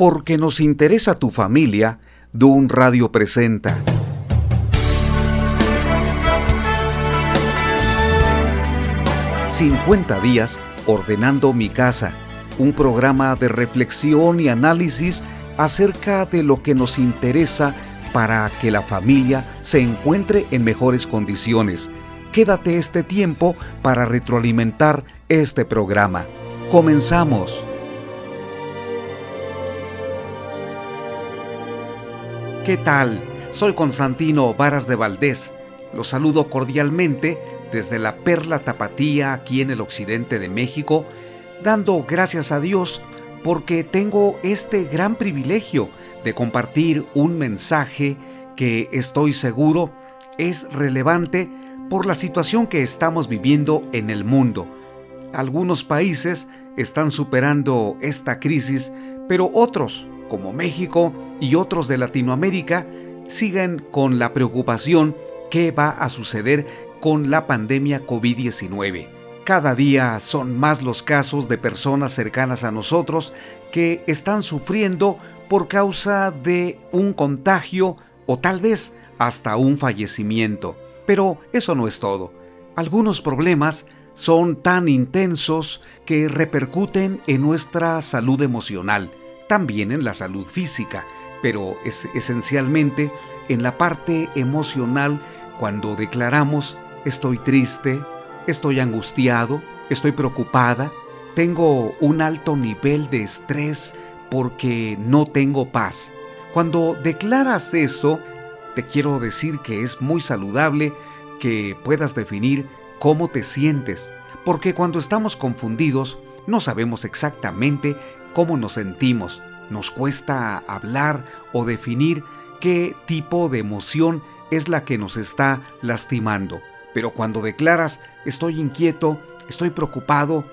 Porque nos interesa tu familia, Dun Radio presenta. ...50 días ordenando mi casa... ...un programa de reflexión y análisis... ...acerca de lo que nos interesa... ...para que la familia se encuentre en mejores condiciones... ...quédate este tiempo para retroalimentar este programa... ¡Comenzamos! ¿Qué tal? Soy Constantino Varas de Valdés. Los saludo cordialmente desde la Perla Tapatía aquí en el occidente de México, dando gracias a Dios porque tengo este gran privilegio de compartir un mensaje que estoy seguro es relevante por la situación que estamos viviendo en el mundo. Algunos países están superando esta crisis, pero otros como México y otros de Latinoamérica siguen con la preocupación qué va a suceder con la pandemia COVID-19. Cada día son más los casos de personas cercanas a nosotros que están sufriendo por causa de un contagio o tal vez hasta un fallecimiento. Pero eso no es todo. Algunos problemas son tan intensos que repercuten en nuestra salud emocional también en la salud física, pero es esencialmente en la parte emocional cuando declaramos estoy triste, estoy angustiado, estoy preocupada, tengo un alto nivel de estrés porque no tengo paz. Cuando declaras eso, te quiero decir que es muy saludable que puedas definir cómo te sientes, porque cuando estamos confundidos no sabemos exactamente cómo nos sentimos. Nos cuesta hablar o definir qué tipo de emoción es la que nos está lastimando. Pero cuando declaras estoy inquieto, estoy preocupado,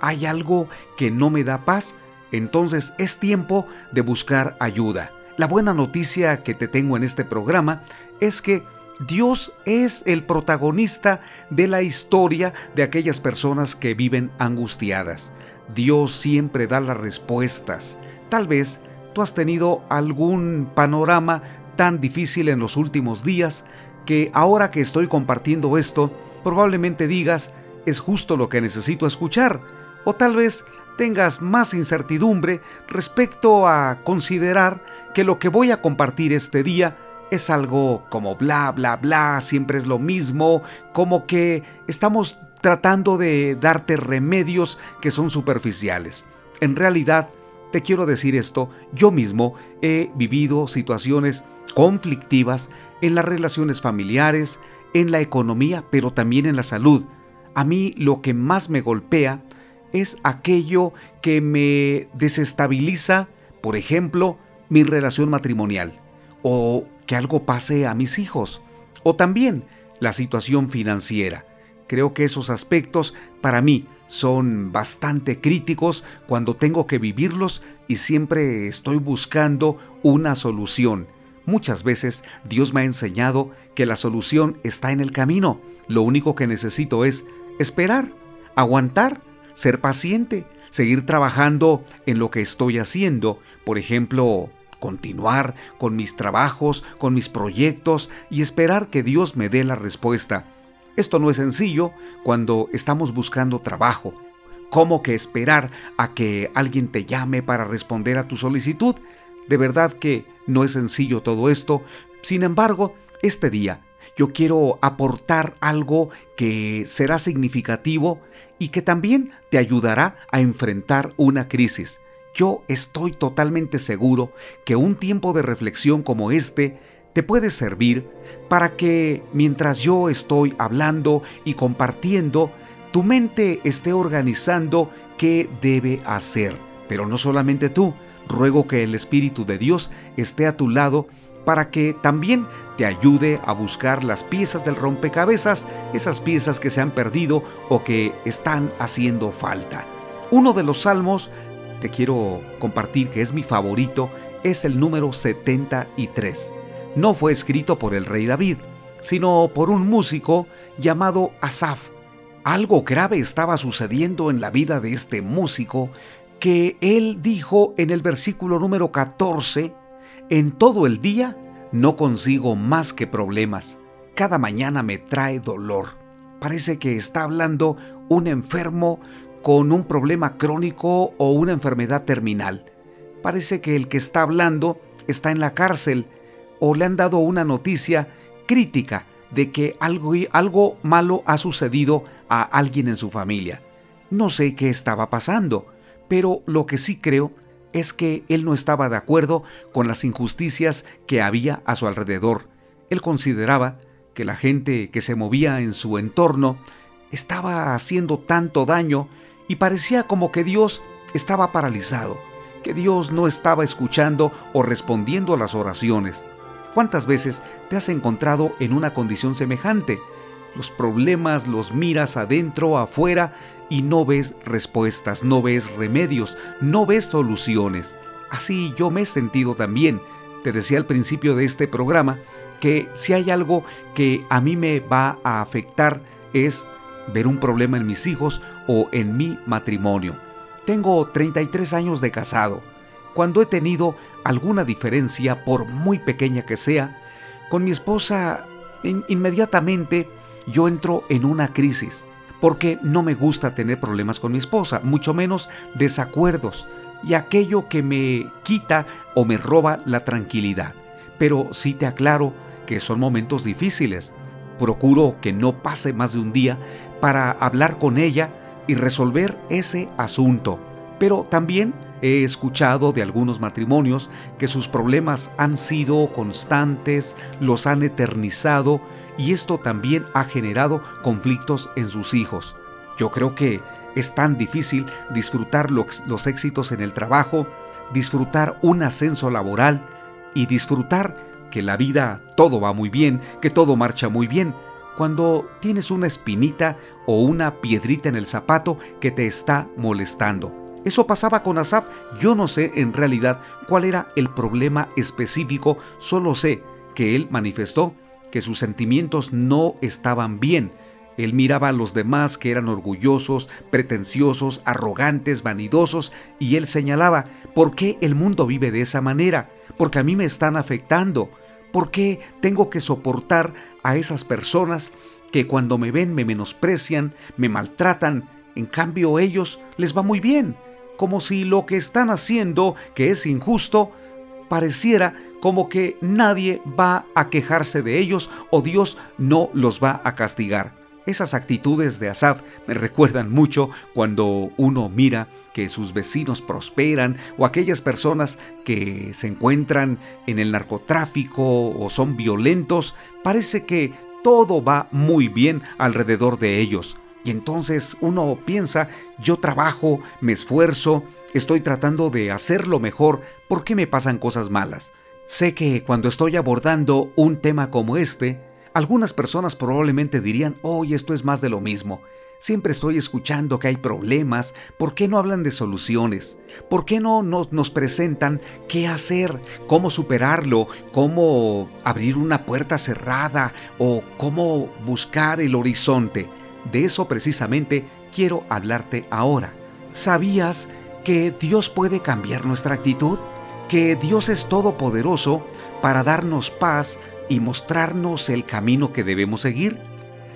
hay algo que no me da paz, entonces es tiempo de buscar ayuda. La buena noticia que te tengo en este programa es que Dios es el protagonista de la historia de aquellas personas que viven angustiadas. Dios siempre da las respuestas. Tal vez tú has tenido algún panorama tan difícil en los últimos días que ahora que estoy compartiendo esto, probablemente digas, es justo lo que necesito escuchar. O tal vez tengas más incertidumbre respecto a considerar que lo que voy a compartir este día es algo como bla, bla, bla, siempre es lo mismo, como que estamos tratando de darte remedios que son superficiales. En realidad, te quiero decir esto, yo mismo he vivido situaciones conflictivas en las relaciones familiares, en la economía, pero también en la salud. A mí lo que más me golpea es aquello que me desestabiliza, por ejemplo, mi relación matrimonial, o que algo pase a mis hijos, o también la situación financiera. Creo que esos aspectos para mí son bastante críticos cuando tengo que vivirlos y siempre estoy buscando una solución. Muchas veces Dios me ha enseñado que la solución está en el camino. Lo único que necesito es esperar, aguantar, ser paciente, seguir trabajando en lo que estoy haciendo. Por ejemplo, continuar con mis trabajos, con mis proyectos y esperar que Dios me dé la respuesta. Esto no es sencillo cuando estamos buscando trabajo. ¿Cómo que esperar a que alguien te llame para responder a tu solicitud? De verdad que no es sencillo todo esto. Sin embargo, este día yo quiero aportar algo que será significativo y que también te ayudará a enfrentar una crisis. Yo estoy totalmente seguro que un tiempo de reflexión como este te puede servir para que mientras yo estoy hablando y compartiendo, tu mente esté organizando qué debe hacer. Pero no solamente tú, ruego que el Espíritu de Dios esté a tu lado para que también te ayude a buscar las piezas del rompecabezas, esas piezas que se han perdido o que están haciendo falta. Uno de los salmos, quiero compartir que es mi favorito, es el número 73 no fue escrito por el rey David, sino por un músico llamado Asaf. Algo grave estaba sucediendo en la vida de este músico que él dijo en el versículo número 14, en todo el día no consigo más que problemas, cada mañana me trae dolor. Parece que está hablando un enfermo con un problema crónico o una enfermedad terminal. Parece que el que está hablando está en la cárcel o le han dado una noticia crítica de que algo, algo malo ha sucedido a alguien en su familia. No sé qué estaba pasando, pero lo que sí creo es que él no estaba de acuerdo con las injusticias que había a su alrededor. Él consideraba que la gente que se movía en su entorno estaba haciendo tanto daño y parecía como que Dios estaba paralizado, que Dios no estaba escuchando o respondiendo a las oraciones. ¿Cuántas veces te has encontrado en una condición semejante? Los problemas los miras adentro, afuera y no ves respuestas, no ves remedios, no ves soluciones. Así yo me he sentido también. Te decía al principio de este programa que si hay algo que a mí me va a afectar es ver un problema en mis hijos o en mi matrimonio. Tengo 33 años de casado cuando he tenido alguna diferencia, por muy pequeña que sea, con mi esposa, inmediatamente yo entro en una crisis, porque no me gusta tener problemas con mi esposa, mucho menos desacuerdos y aquello que me quita o me roba la tranquilidad. Pero sí te aclaro que son momentos difíciles. Procuro que no pase más de un día para hablar con ella y resolver ese asunto. Pero también He escuchado de algunos matrimonios que sus problemas han sido constantes, los han eternizado y esto también ha generado conflictos en sus hijos. Yo creo que es tan difícil disfrutar los, éxitos en el trabajo, disfrutar un ascenso laboral y disfrutar que la vida todo va muy bien, que todo marcha muy bien, cuando tienes una espinita o una piedrita en el zapato que te está molestando. Eso pasaba con Asaf. Yo no sé en realidad cuál era el problema específico, solo sé que él manifestó que sus sentimientos no estaban bien. Él miraba a los demás que eran orgullosos, pretenciosos, arrogantes, vanidosos, y él señalaba, ¿por qué el mundo vive de esa manera? Porque a mí me están afectando. ¿Por qué tengo que soportar a esas personas que cuando me ven me menosprecian, me maltratan? En cambio ellos les va muy bien como si lo que están haciendo, que es injusto, pareciera como que nadie va a quejarse de ellos o Dios no los va a castigar. Esas actitudes de Asaf me recuerdan mucho cuando uno mira que sus vecinos prosperan o aquellas personas que se encuentran en el narcotráfico o son violentos, parece que todo va muy bien alrededor de ellos. Y entonces uno piensa, yo trabajo, me esfuerzo, estoy tratando de hacerlo mejor, ¿por qué me pasan cosas malas? Sé que cuando estoy abordando un tema como este, algunas personas probablemente dirían, oye, esto es más de lo mismo. Siempre estoy escuchando que hay problemas, ¿por qué no hablan de soluciones? ¿Por qué no nos, presentan qué hacer, cómo superarlo, cómo abrir una puerta cerrada o cómo buscar el horizonte? De eso precisamente quiero hablarte ahora. ¿Sabías que Dios puede cambiar nuestra actitud? ¿Que Dios es todopoderoso para darnos paz y mostrarnos el camino que debemos seguir?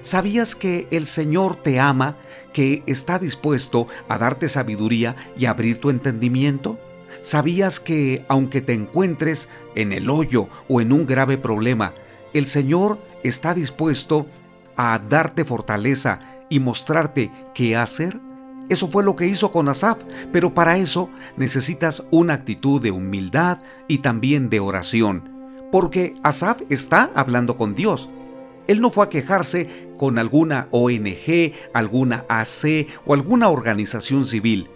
¿Sabías que el Señor te ama, que está dispuesto a darte sabiduría y abrir tu entendimiento? ¿Sabías que aunque te encuentres en el hoyo o en un grave problema, el Señor está dispuesto a darte fortaleza y mostrarte qué hacer? Eso fue lo que hizo con Asaf, pero para eso necesitas una actitud de humildad y también de oración, porque Asaf está hablando con Dios. Él no fue a quejarse con alguna ONG, alguna AC o alguna organización civil.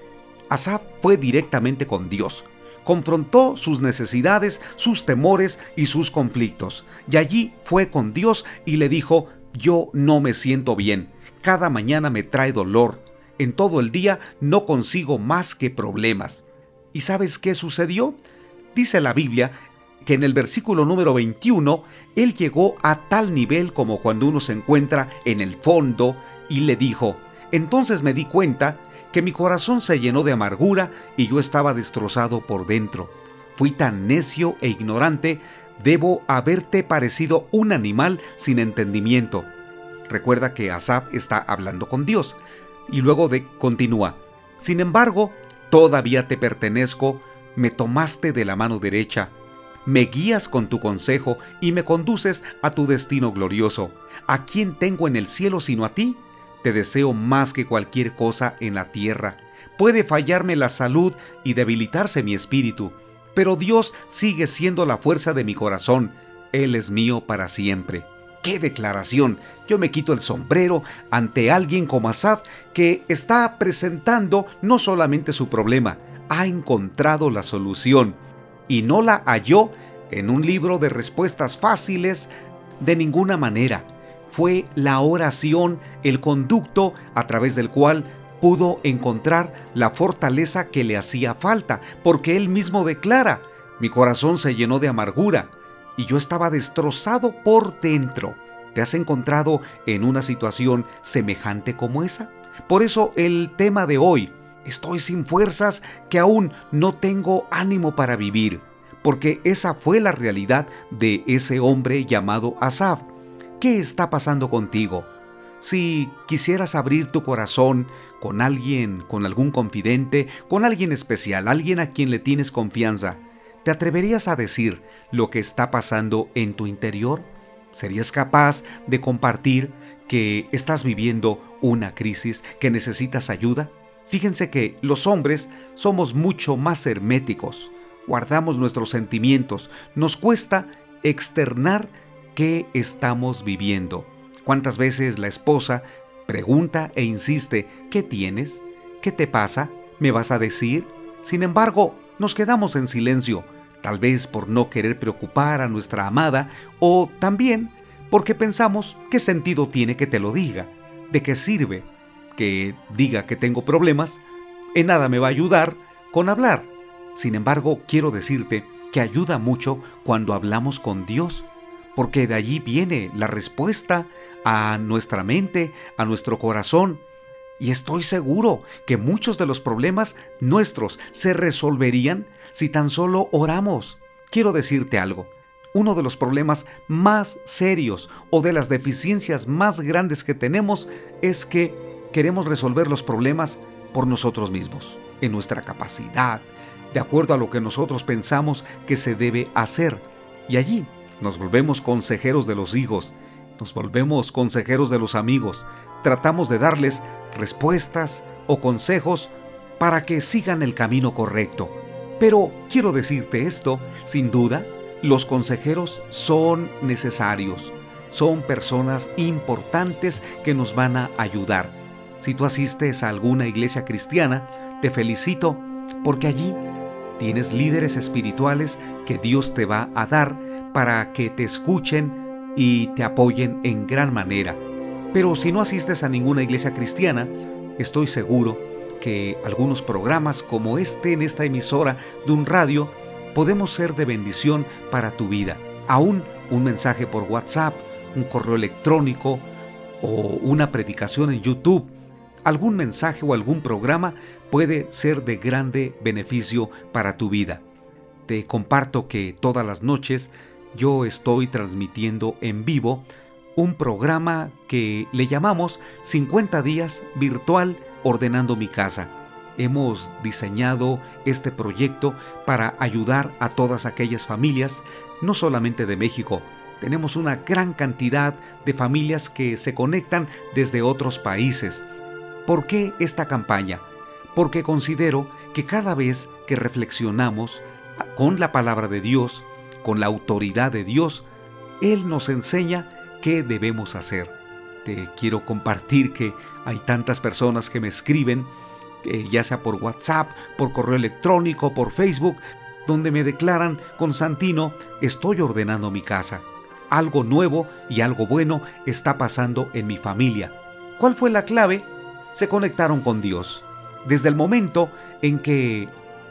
Asaf fue directamente con Dios. Confrontó sus necesidades, sus temores y sus conflictos. Y allí fue con Dios y le dijo, yo no me siento bien. Cada mañana me trae dolor. En todo el día no consigo más que problemas. ¿Y sabes qué sucedió? Dice la Biblia que en el versículo número 21, él llegó a tal nivel como cuando uno se encuentra en el fondo y le dijo, entonces me di cuenta que mi corazón se llenó de amargura y yo estaba destrozado por dentro. Fui tan necio e ignorante, debo haberte parecido un animal sin entendimiento. Recuerda que Asaf está hablando con Dios. Y luego de continúa. Sin embargo, todavía te pertenezco, me tomaste de la mano derecha, me guías con tu consejo y me conduces a tu destino glorioso. ¿A quién tengo en el cielo sino a ti? Te deseo más que cualquier cosa en la tierra. Puede fallarme la salud y debilitarse mi espíritu, pero Dios sigue siendo la fuerza de mi corazón. Él es mío para siempre. ¡Qué declaración! Yo me quito el sombrero ante alguien como Asaf que está presentando no solamente su problema, ha encontrado la solución y no la halló en un libro de respuestas fáciles de ninguna manera. Fue la oración el conducto a través del cual pudo encontrar la fortaleza que le hacía falta, porque él mismo declara, mi corazón se llenó de amargura y yo estaba destrozado por dentro. ¿Te has encontrado en una situación semejante como esa? Por eso el tema de hoy, estoy sin fuerzas que aún no tengo ánimo para vivir, porque esa fue la realidad de ese hombre llamado Asaf. ¿Qué está pasando contigo? Si quisieras abrir tu corazón con alguien, con algún confidente, con alguien especial, alguien a quien le tienes confianza, ¿te atreverías a decir lo que está pasando en tu interior? ¿Serías capaz de compartir que estás viviendo una crisis, que necesitas ayuda? Fíjense que los hombres somos mucho más herméticos, guardamos nuestros sentimientos, nos cuesta externar qué estamos viviendo. ¿Cuántas veces la esposa pregunta e insiste, ¿qué tienes? ¿Qué te pasa? ¿Me vas a decir? Sin embargo, nos quedamos en silencio, tal vez por no querer preocupar a nuestra amada o también porque pensamos qué sentido tiene que te lo diga, de qué sirve que diga que tengo problemas, en nada me va a ayudar con hablar. Sin embargo, quiero decirte que ayuda mucho cuando hablamos con Dios, porque de allí viene la respuesta a nuestra mente, a nuestro corazón. Y estoy seguro que muchos de los problemas nuestros se resolverían si tan solo oramos. Quiero decirte algo. Uno de los problemas más serios o de las deficiencias más grandes que tenemos es que queremos resolver los problemas por nosotros mismos, en nuestra capacidad, de acuerdo a lo que nosotros pensamos que se debe hacer. Y allí nos volvemos consejeros de los hijos, nos volvemos consejeros de los amigos, tratamos de darles respuestas o consejos para que sigan el camino correcto. Pero quiero decirte esto, sin duda, los consejeros son necesarios, son personas importantes que nos van a ayudar. Si tú asistes a alguna iglesia cristiana, te felicito porque allí tienes líderes espirituales que Dios te va a dar para que te escuchen y te apoyen en gran manera. Pero si no asistes a ninguna iglesia cristiana, estoy seguro que algunos programas como este en esta emisora de un radio podemos ser de bendición para tu vida. Aún un mensaje por WhatsApp, un correo electrónico o una predicación en YouTube, algún mensaje o algún programa puede ser de grande beneficio para tu vida. Te comparto que todas las noches yo estoy transmitiendo en vivo un programa que le llamamos 50 días virtual ordenando mi casa. Hemos diseñado este proyecto para ayudar a todas aquellas familias, no solamente de México, tenemos una gran cantidad de familias que se conectan desde otros países. ¿Por qué esta campaña? porque considero que cada vez que reflexionamos con la palabra de Dios, con la autoridad de Dios, Él nos enseña qué debemos hacer. Te quiero compartir que hay tantas personas que me escriben, ya sea por WhatsApp, por correo electrónico, por Facebook, donde me declaran, Constantino, estoy ordenando mi casa. Algo nuevo y algo bueno está pasando en mi familia. ¿Cuál fue la clave? Se conectaron con Dios desde el momento en que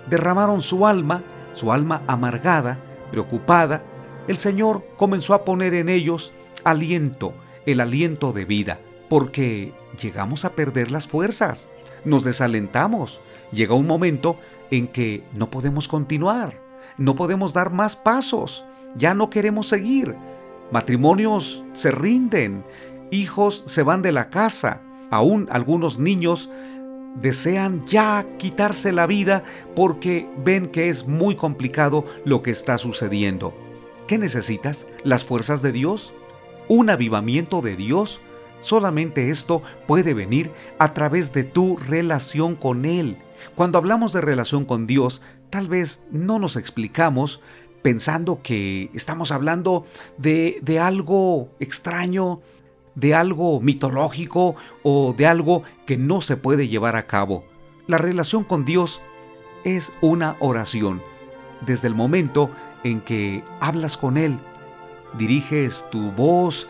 derramaron su alma, su alma amargada, preocupada, el Señor comenzó a poner en ellos aliento, el aliento de vida, porque llegamos a perder las fuerzas. nos desalentamos. Llega un momento en que no podemos continuar, no podemos dar más pasos, ya no queremos seguir. Matrimonios se rinden, hijos se van de la casa, aún algunos niños desean ya quitarse la vida porque ven que es muy complicado lo que está sucediendo. ¿Qué necesitas? ¿Las fuerzas de Dios? ¿Un avivamiento de Dios? Solamente esto puede venir a través de tu relación con Él. Cuando hablamos de relación con Dios, tal vez no nos explicamos pensando que estamos hablando de, de algo extraño, de algo mitológico o de algo que no se puede llevar a cabo. La relación con Dios es una oración. Desde el momento en que hablas con Él, diriges tu voz,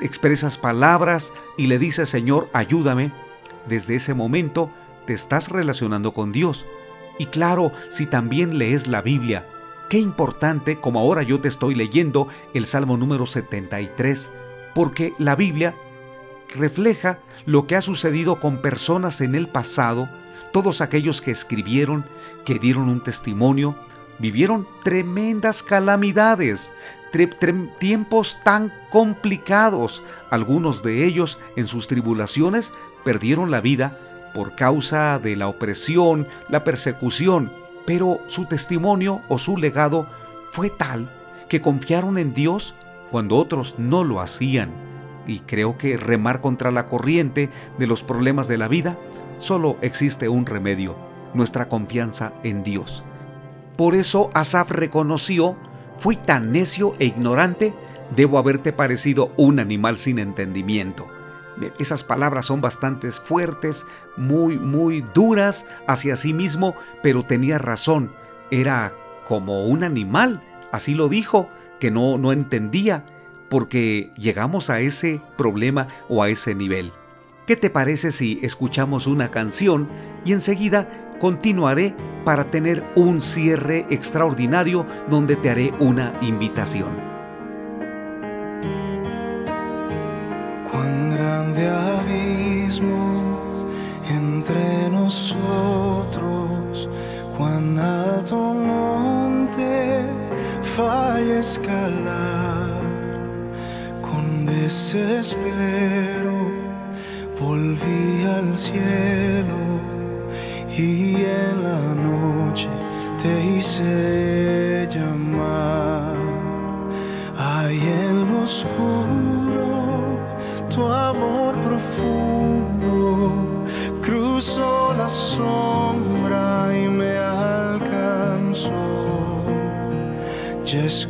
expresas palabras y le dices, Señor, ayúdame, desde ese momento te estás relacionando con Dios. Y claro, si también lees la Biblia, qué importante como ahora yo te estoy leyendo el Salmo número 73 porque la Biblia refleja lo que ha sucedido con personas en el pasado, todos aquellos que escribieron, que dieron un testimonio, vivieron tremendas calamidades, tiempos tan complicados. Algunos de ellos en sus tribulaciones perdieron la vida por causa de la opresión, la persecución, pero su testimonio o su legado fue tal que confiaron en Dios cuando otros no lo hacían. Y creo que remar contra la corriente de los problemas de la vida, solo existe un remedio, nuestra confianza en Dios. Por eso Asaf reconoció, fui tan necio e ignorante, debo haberte parecido un animal sin entendimiento. Esas palabras son bastante fuertes, muy, muy duras hacia sí mismo, pero tenía razón, era como un animal, así lo dijo, que no, no entendía, porque llegamos a ese problema o a ese nivel. ¿Qué te parece si escuchamos una canción y enseguida continuaré para tener un cierre extraordinario donde te haré una invitación? Cuán grande abismo entre nosotros, escalar con desespero volví al cielo y en la noche te hice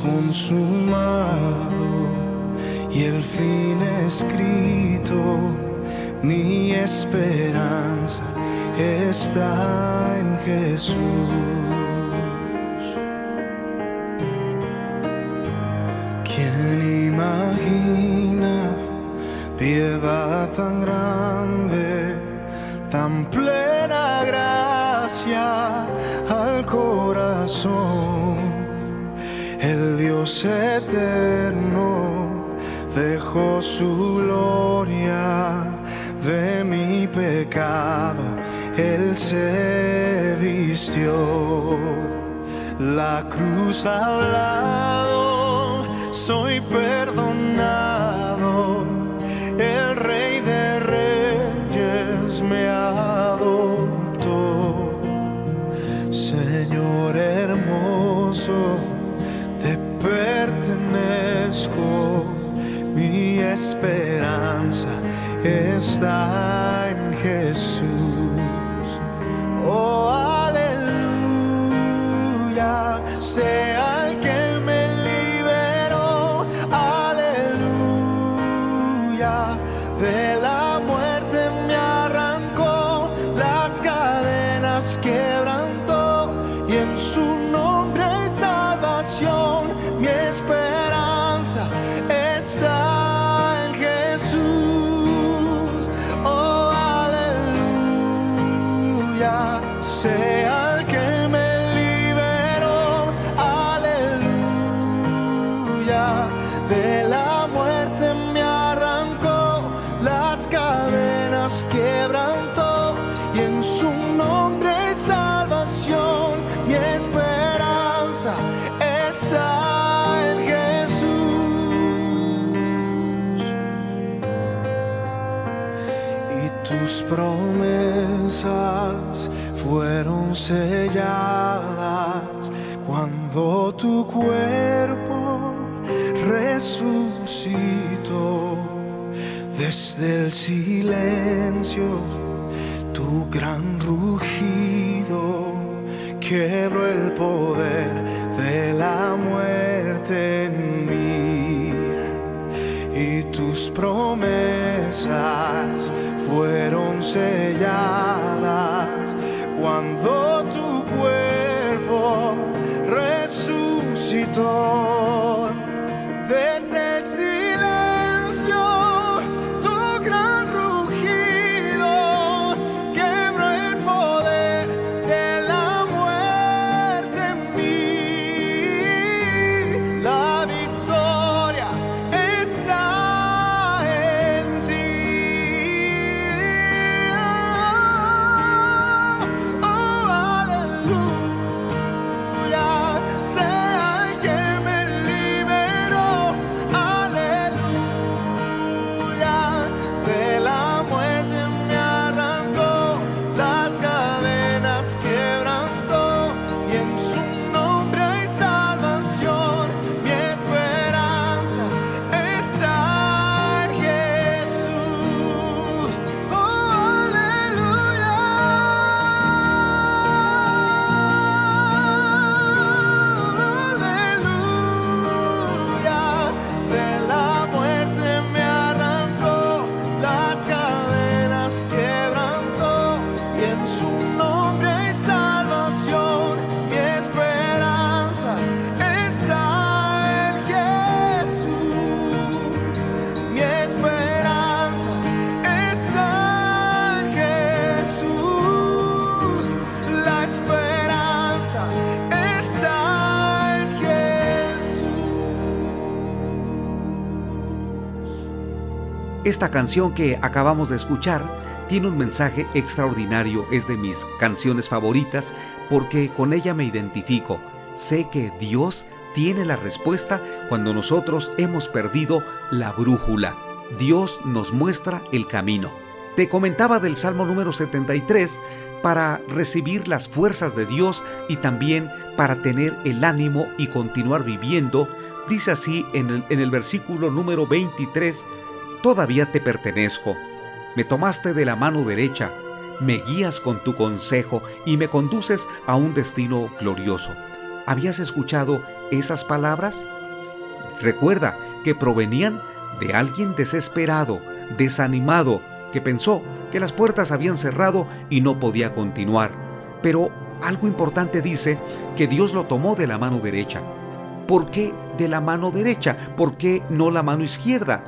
consumado y el fin escrito, mi esperanza está en Jesús. ¿Quién imagina piedad tan grande, tan plena gracia al corazón? El Dios eterno dejó su gloria de mi pecado, Él se vistió. La cruz al lado, soy perdonado, esperanza está en Jesús. Oh, aleluya, sea el que me liberó, aleluya, de la muerte selladas cuando tu cuerpo resucitó desde el silencio. Tu gran rugido quebró el poder de la muerte en mí y tus promesas fueron selladas Esta canción que acabamos de escuchar tiene un mensaje extraordinario, es de mis canciones favoritas porque con ella me identifico. Sé que Dios tiene la respuesta cuando nosotros hemos perdido la brújula. Dios nos muestra el camino. Te comentaba del Salmo número 73 para recibir las fuerzas de Dios y también para tener el ánimo y continuar viviendo. Dice así en el, en el versículo número 23, Todavía te pertenezco. Me tomaste de la mano derecha, me guías con tu consejo y me conduces a un destino glorioso. ¿Habías escuchado esas palabras? Recuerda que provenían de alguien desesperado, desanimado, que pensó que las puertas habían cerrado y no podía continuar. Pero algo importante dice que Dios lo tomó de la mano derecha. ¿Por qué de la mano derecha? ¿Por qué no la mano izquierda?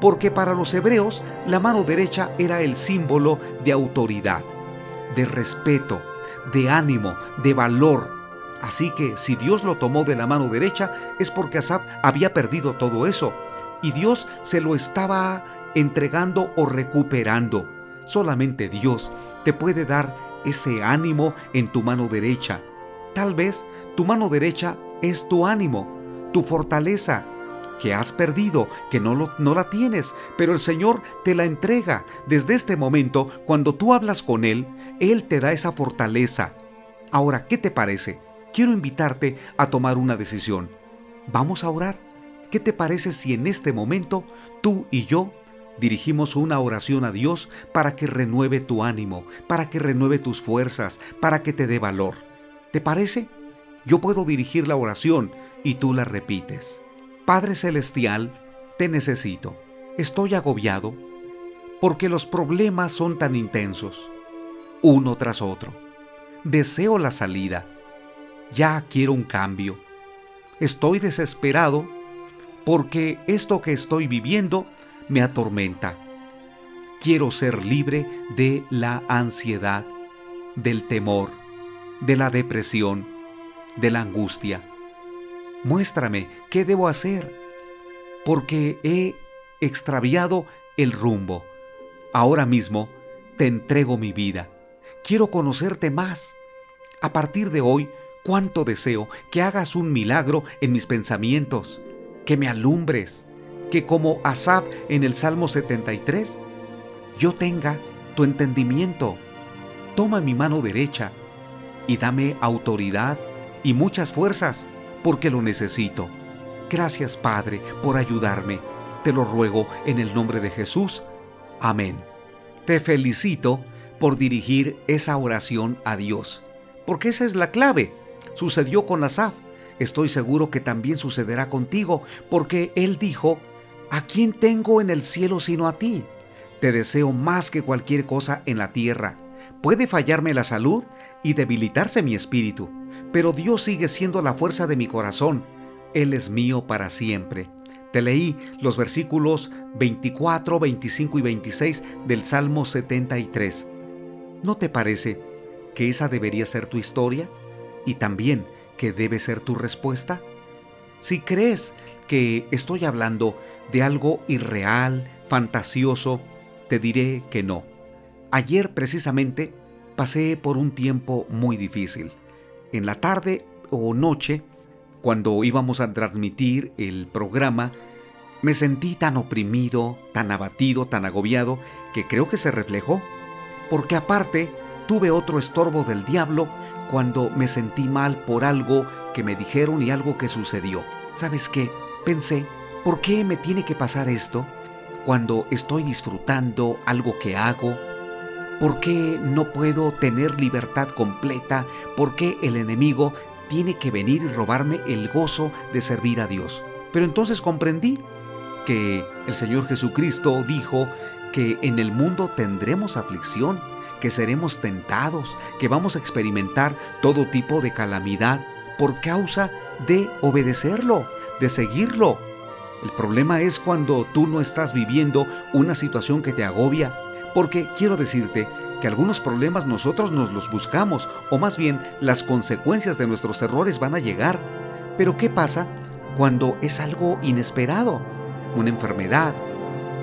Porque para los hebreos la mano derecha era el símbolo de autoridad, de respeto, de ánimo, de valor. Así que si Dios lo tomó de la mano derecha es porque Asaf había perdido todo eso y Dios se lo estaba entregando o recuperando. Solamente Dios te puede dar ese ánimo en tu mano derecha. Tal vez tu mano derecha es tu ánimo, tu fortaleza, que has perdido, que no, lo, no la tienes, pero el Señor te la entrega. Desde este momento, cuando tú hablas con Él, Él te da esa fortaleza. Ahora, ¿qué te parece? Quiero invitarte a tomar una decisión. Vamos a orar. ¿Qué te parece si en este momento tú y yo dirigimos una oración a Dios para que renueve tu ánimo, para que renueve tus fuerzas, para que te dé valor? ¿Te parece? Yo puedo dirigir la oración y tú la repites. Padre Celestial, te necesito. Estoy agobiado porque los problemas son tan intensos, uno tras otro. Deseo la salida. Ya quiero un cambio. Estoy desesperado porque esto que estoy viviendo me atormenta. Quiero ser libre de la ansiedad, del temor, de la depresión, de la angustia. Muéstrame qué debo hacer, porque he extraviado el rumbo. Ahora mismo te entrego mi vida. Quiero conocerte más. A partir de hoy, cuánto deseo que hagas un milagro en mis pensamientos, que me alumbres, que como Asaf en el Salmo 73, yo tenga tu entendimiento. Toma mi mano derecha y dame autoridad y muchas fuerzas, porque lo necesito. Gracias Padre por ayudarme. Te lo ruego en el nombre de Jesús. Amén. Te felicito por dirigir esa oración a Dios, porque esa es la clave. Sucedió con Asaf. Estoy seguro que también sucederá contigo, porque él dijo, ¿a quién tengo en el cielo sino a ti? Te deseo más que cualquier cosa en la tierra. Puede fallarme la salud y debilitarse mi espíritu, pero Dios sigue siendo la fuerza de mi corazón. Él es mío para siempre. Te leí los versículos 24, 25 y 26 del Salmo 73. ¿No te parece que esa debería ser tu historia y también que debe ser tu respuesta? Si crees que estoy hablando de algo irreal, fantasioso, te diré que no. Ayer precisamente pasé por un tiempo muy difícil. En la tarde o noche, cuando íbamos a transmitir el programa, me sentí tan oprimido, tan abatido, tan agobiado, que creo que se reflejó. Porque aparte, tuve otro estorbo del diablo cuando me sentí mal por algo que me dijeron y algo que sucedió. ¿Sabes qué? Pensé, ¿por qué me tiene que pasar esto? cuando estoy disfrutando algo que hago? ¿Por qué no puedo tener libertad completa? ¿Por qué el enemigo tiene que venir y robarme el gozo de servir a Dios? Pero entonces comprendí que el Señor Jesucristo dijo que en el mundo tendremos aflicción, que seremos tentados, que vamos a experimentar todo tipo de calamidad por causa de obedecerlo, de seguirlo, el problema es cuando tú no estás viviendo una situación que te agobia, porque quiero decirte que algunos problemas nosotros nos los buscamos, o más bien las consecuencias de nuestros errores van a llegar. Pero ¿qué pasa cuando es algo inesperado? Una enfermedad,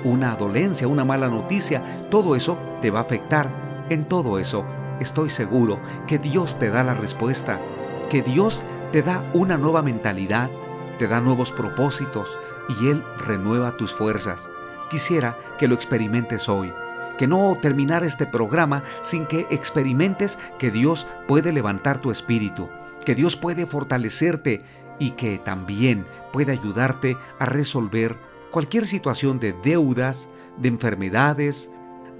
una dolencia, una mala noticia, todo eso te va a afectar. En todo eso, estoy seguro que Dios te da la respuesta, que Dios te da una nueva mentalidad, te da nuevos propósitos y Él renueva tus fuerzas. Quisiera que lo experimentes hoy, que no terminar este programa sin que experimentes que Dios puede levantar tu espíritu, que Dios puede fortalecerte y que también puede ayudarte a resolver cualquier situación de deudas, de enfermedades,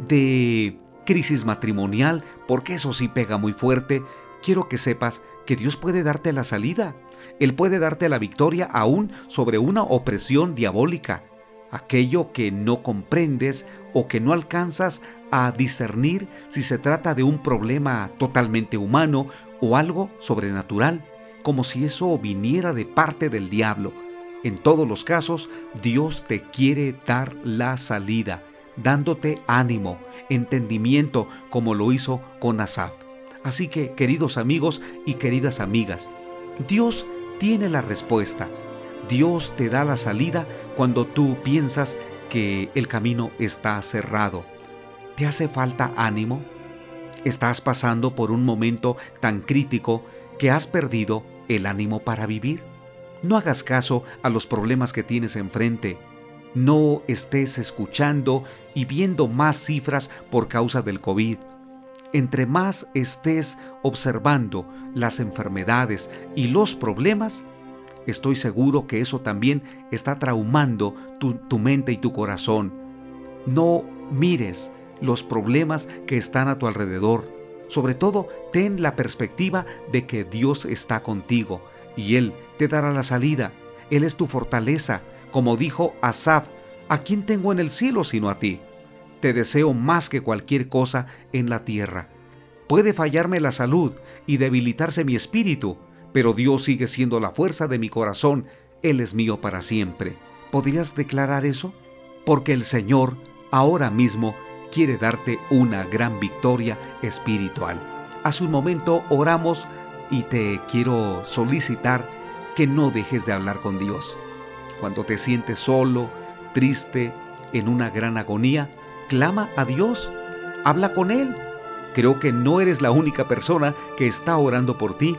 de crisis matrimonial, porque eso sí pega muy fuerte. Quiero que sepas que Dios puede darte la salida él puede darte la victoria aún sobre una opresión diabólica, aquello que no comprendes o que no alcanzas a discernir si se trata de un problema totalmente humano o algo sobrenatural, como si eso viniera de parte del diablo. En todos los casos, Dios te quiere dar la salida, dándote ánimo, entendimiento, como lo hizo con Asaf. Así que, queridos amigos y queridas amigas, Dios tiene la respuesta. Dios te da la salida cuando tú piensas que el camino está cerrado. ¿Te hace falta ánimo? ¿Estás pasando por un momento tan crítico que has perdido el ánimo para vivir? No hagas caso a los problemas que tienes enfrente. No estés escuchando y viendo más cifras por causa del COVID entre más estés observando las enfermedades y los problemas, estoy seguro que eso también está traumando tu, mente y tu corazón. No mires los problemas que están a tu alrededor. Sobre todo, ten la perspectiva de que Dios está contigo y Él te dará la salida. Él es tu fortaleza, como dijo Asaf, ¿a quién tengo en el cielo sino a ti? Te deseo más que cualquier cosa en la tierra. Puede fallarme la salud y debilitarse mi espíritu, pero Dios sigue siendo la fuerza de mi corazón. Él es mío para siempre. ¿Podrías declarar eso? Porque el Señor ahora mismo quiere darte una gran victoria espiritual. Hace un momento oramos y te quiero solicitar que no dejes de hablar con Dios. Cuando te sientes solo, triste, en una gran agonía, clama a Dios, habla con Él. Creo que no eres la única persona que está orando por ti.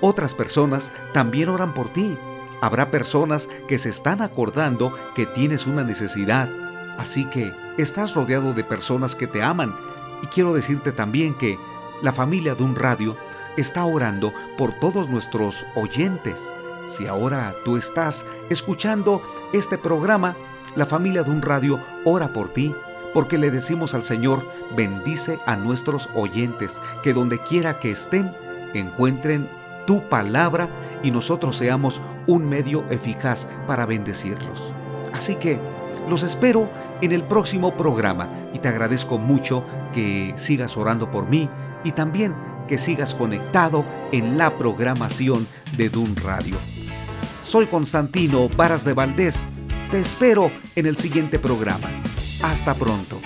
Otras personas también oran por ti. Habrá personas que se están acordando que tienes una necesidad. Así que estás rodeado de personas que te aman. Y quiero decirte también que la familia de un radio está orando por todos nuestros oyentes. Si ahora tú estás escuchando este programa, la familia de un radio ora por ti, porque le decimos al Señor, bendice a nuestros oyentes, que donde quiera que estén, encuentren tu palabra y nosotros seamos un medio eficaz para bendecirlos. Así que los espero en el próximo programa y te agradezco mucho que sigas orando por mí y también que sigas conectado en la programación de Dun Radio. Soy Constantino Varas de Valdés. Te espero en el siguiente programa. Hasta pronto.